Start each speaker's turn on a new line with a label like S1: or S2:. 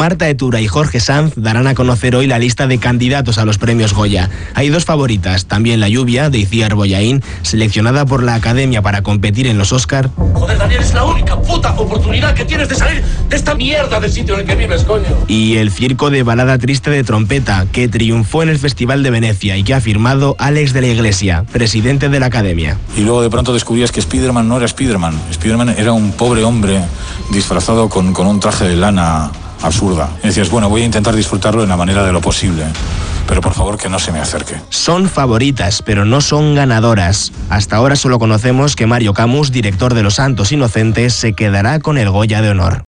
S1: Marta Etura y Jorge Sanz darán a conocer hoy la lista de candidatos a los premios Goya. Hay dos favoritas, también La lluvia de Iciar Boyaín, seleccionada por la Academia para competir en los Oscar.
S2: Joder, Daniel, es la única puta oportunidad que tienes de salir de esta mierda de sitio en el que vives, coño.
S1: Y el circo de balada triste de trompeta, que triunfó en el Festival de Venecia y que ha firmado Alex de la Iglesia, presidente de la Academia.
S3: Y luego de pronto descubrías que Spiderman no era Spiderman. Spiderman era un pobre hombre disfrazado con, con un traje de lana absurda. Y decías, bueno, voy a intentar disfrutarlo de la manera de lo posible, pero por favor que no se me acerque.
S1: Son favoritas, pero no son ganadoras. Hasta ahora solo conocemos que Mario Camus, director de Los Santos Inocentes, se quedará con el Goya de Honor.